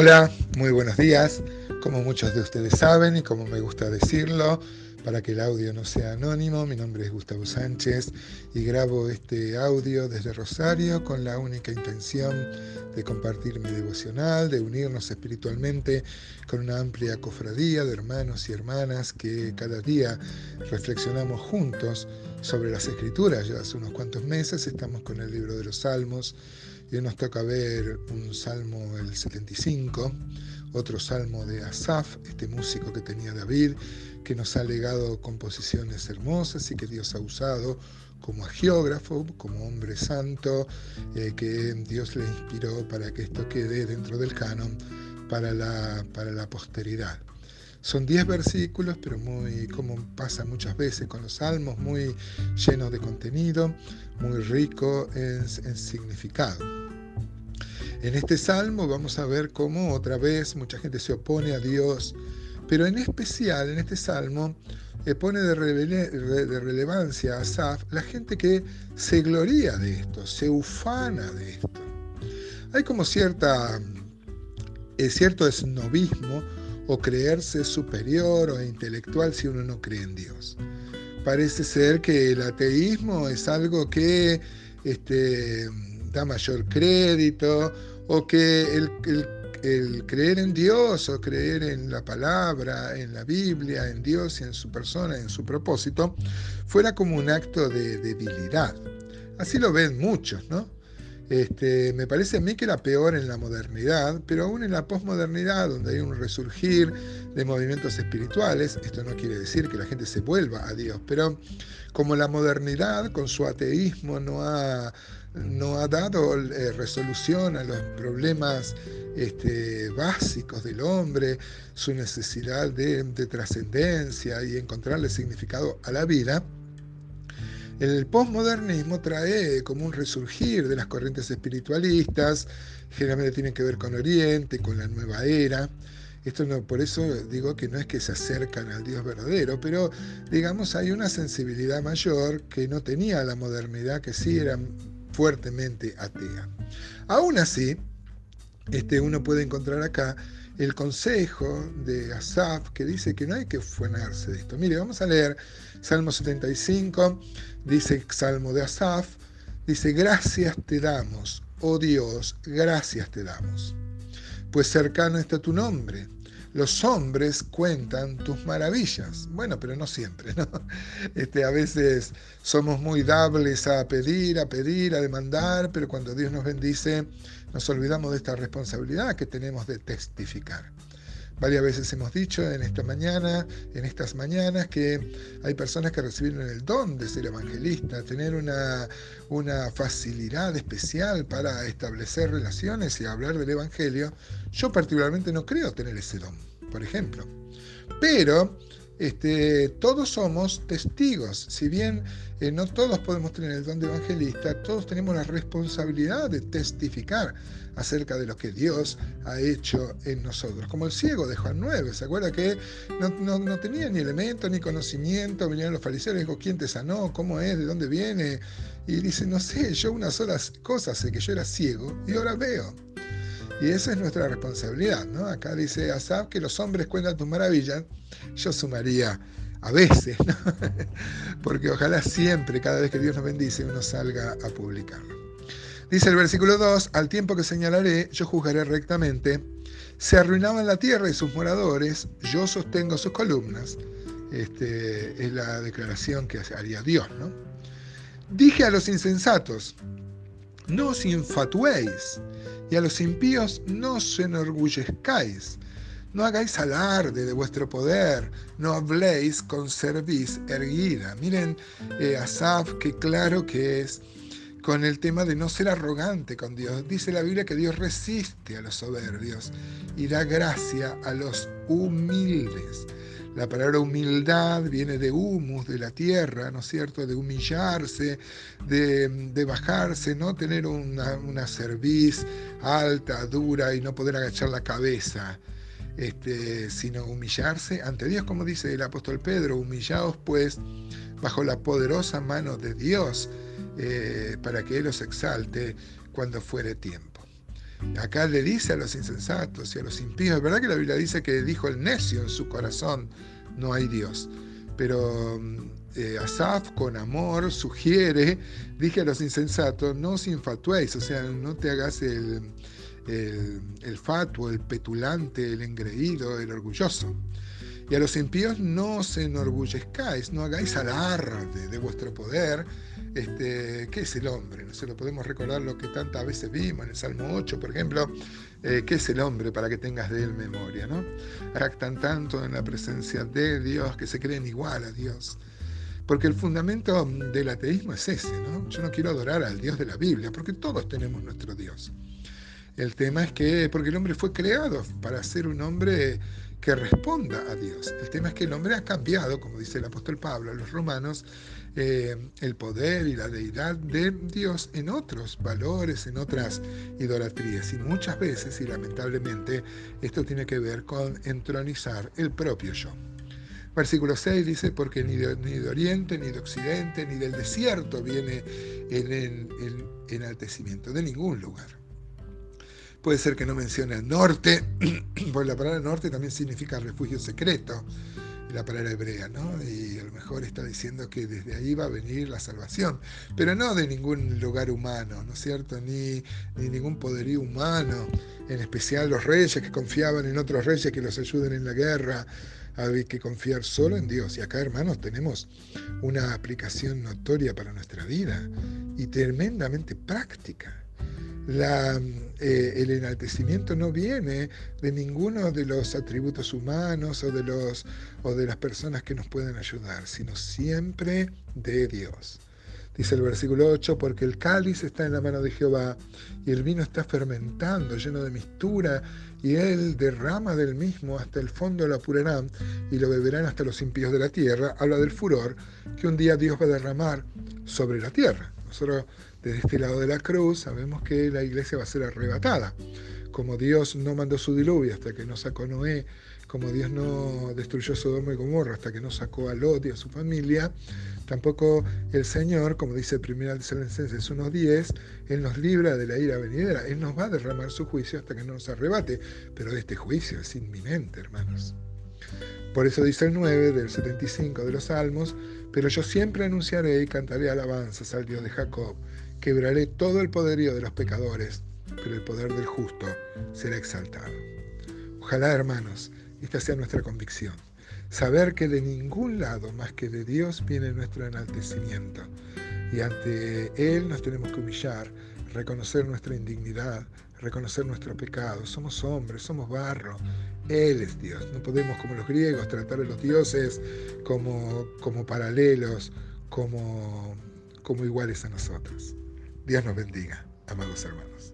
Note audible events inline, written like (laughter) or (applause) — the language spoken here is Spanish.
Hola, muy buenos días. Como muchos de ustedes saben y como me gusta decirlo, para que el audio no sea anónimo, mi nombre es Gustavo Sánchez y grabo este audio desde Rosario con la única intención de compartir mi devocional, de unirnos espiritualmente con una amplia cofradía de hermanos y hermanas que cada día reflexionamos juntos sobre las escrituras. Ya hace unos cuantos meses estamos con el libro de los Salmos y hoy nos toca ver un salmo, el 75, otro salmo de Asaf, este músico que tenía David, que nos ha legado composiciones hermosas y que Dios ha usado como geógrafo, como hombre santo, eh, que Dios le inspiró para que esto quede dentro del canon para la, para la posteridad. Son 10 versículos, pero muy, como pasa muchas veces con los salmos, muy llenos de contenido, muy rico en, en significado. En este salmo vamos a ver cómo otra vez mucha gente se opone a Dios, pero en especial en este salmo eh, pone de, relevancia a Asaf la gente que se gloría de esto, se ufana de esto. Hay como cierta, eh, cierto esnovismo o creerse superior o intelectual si uno no cree en Dios. Parece ser que el ateísmo es algo que este, da mayor crédito o que el, el, creer en Dios o creer en la palabra, en la Biblia, en Dios y en su persona, en su propósito, fuera como un acto de debilidad. Así lo ven muchos, ¿no? Este, me parece a mí que era peor en la modernidad, pero aún en la posmodernidad, donde hay un resurgir de movimientos espirituales, esto no quiere decir que la gente se vuelva a Dios, pero como la modernidad con su ateísmo no ha, no ha dado eh, resolución a los problemas este, básicos del hombre, su necesidad de, de trascendencia y encontrarle significado a la vida, el posmodernismo trae como un resurgir de las corrientes espiritualistas, generalmente tienen que ver con Oriente, con la nueva era. Esto no, por eso digo que no es que se acercan al Dios verdadero, pero digamos hay una sensibilidad mayor que no tenía la modernidad, que sí era fuertemente atea. Aún así, este, uno puede encontrar acá el consejo de Asaf que dice que no hay que fuenarse de esto. Mire, vamos a leer Salmo 75, dice Salmo de Asaf, dice, gracias te damos, oh Dios, gracias te damos, pues cercano está tu nombre. Los hombres cuentan tus maravillas. Bueno, pero no siempre, ¿no? (laughs) Este, a veces somos muy dables a pedir, a pedir, a demandar, pero cuando Dios nos bendice, nos olvidamos de esta responsabilidad que tenemos de testificar. Varias veces hemos dicho en esta mañana, en estas mañanas, que hay personas que recibieron el don de ser evangelista, tener una, una facilidad especial para establecer relaciones y hablar del Evangelio. Yo particularmente no creo tener ese don, por ejemplo. Pero este, todos somos testigos. Si bien eh, no todos podemos tener el don de evangelista, todos tenemos la responsabilidad de testificar acerca de lo que Dios ha hecho en nosotros. Como el ciego de Juan 9, ¿se acuerda que no, tenía ni elemento ni conocimiento? Vinieron los fariseos y dijo, ¿quién te sanó? ¿Cómo es? ¿De dónde viene? Y dice, no sé, yo una sola cosa sé que yo era ciego y ahora veo. Y esa es nuestra responsabilidad, ¿no? Acá dice Asaf que los hombres cuentan tus maravillas. Yo sumaría a veces. (laughs) Porque ojalá siempre, cada vez que Dios nos bendice, uno salga a publicarlo. Dice el versículo 2, al tiempo que señalaré, yo juzgaré rectamente. Se arruinaban la tierra y sus moradores, yo sostengo sus columnas. Este, es la declaración que haría Dios, ¿no? Dije a los insensatos, no os infatuéis y a los impíos no se enorgullezcáis. No hagáis alarde de vuestro poder, no habléis con cerviz erguida. Miren eh, Asaf, qué claro que es con el tema de no ser arrogante con Dios. Dice la Biblia que Dios resiste a los soberbios y da gracia a los humildes. La palabra humildad viene de humus, de la tierra, ¿no es cierto? De humillarse, de, bajarse, no tener una, una cerviz alta, dura y no poder agachar la cabeza. Este, sino humillarse ante Dios, como dice el apóstol Pedro, humillaos pues bajo la poderosa mano de Dios, eh, para que Él os exalte cuando fuere tiempo. Acá le dice a los insensatos y a los impíos, es verdad que la Biblia dice que dijo el necio en su corazón, no hay Dios. Pero eh, Asaf con amor sugiere, dije a los insensatos, no os infatuéis, o sea, no te hagas el, el, el fatuo, el petulante, el engreído, el orgulloso. Y a los impíos no os enorgullezcáis, no hagáis alarde de vuestro poder. Este, ¿Qué es el hombre? No se lo podemos recordar lo que tantas veces vimos en el Salmo 8, por ejemplo. Eh, ¿Qué es el hombre para que tengas de él memoria? ¿no? Actan tanto en la presencia de Dios que se creen igual a Dios. Porque el fundamento del ateísmo es ese, ¿no? Yo no quiero adorar al Dios de la Biblia, porque todos tenemos nuestro Dios. El tema es que, porque el hombre fue creado para ser un hombre que responda a Dios. El tema es que el hombre ha cambiado, como dice el apóstol Pablo a los romanos, eh, el poder y la deidad de Dios en otros valores, en otras idolatrías. Y muchas veces, y lamentablemente, esto tiene que ver con entronizar el propio yo. Versículo 6 dice, porque ni de, oriente, ni de occidente, ni del desierto viene el enaltecimiento, de ningún lugar. Puede ser que no mencione el norte, (clears throat) porque la palabra norte también significa refugio secreto, la palabra hebrea, ¿no? Y a lo mejor está diciendo que desde ahí va a venir la salvación, pero no de ningún lugar humano, ¿no es cierto? Ni, ni ningún poderío humano, en especial los reyes que confiaban en otros reyes que los ayuden en la guerra, hay que confiar solo en Dios. Y acá, hermanos, tenemos una aplicación notoria para nuestra vida y tremendamente práctica eh, el enaltecimiento no viene de ninguno de los atributos humanos o de, los, o de las personas que nos pueden ayudar, sino siempre de Dios. Dice el versículo 8, porque el cáliz está en la mano de Jehová y el vino está fermentando, lleno de mistura, y él derrama del mismo hasta el fondo lo apurarán y lo beberán hasta los impíos de la tierra. Habla del furor que un día Dios va a derramar sobre la tierra. Nosotros desde este lado de la cruz sabemos que la iglesia va a ser arrebatada. Como Dios no mandó su diluvio hasta que no sacó a Noé, como Dios no destruyó Sodoma y Gomorra hasta que no sacó a Lot y a su familia, tampoco el Señor, como dice 1 Tesalonicenses 1.10, Él nos libra de la ira venidera, Él nos va a derramar su juicio hasta que no nos arrebate, pero este juicio es inminente, hermanos. Por eso dice el 9 del 75 de los Salmos, pero yo siempre anunciaré y cantaré alabanzas al Dios de Jacob Quebraré todo el poderío de los pecadores, pero el poder del justo será exaltado. Ojalá, hermanos, esta sea nuestra convicción. Saber que de ningún lado más que de Dios viene nuestro enaltecimiento. Y ante Él nos tenemos que humillar, reconocer nuestra indignidad, reconocer nuestro pecado. Somos hombres, somos barro. Él es Dios. No podemos, como los griegos, tratar a los dioses como, como paralelos, como, como iguales a nosotros. Dios nos bendiga, amados hermanos.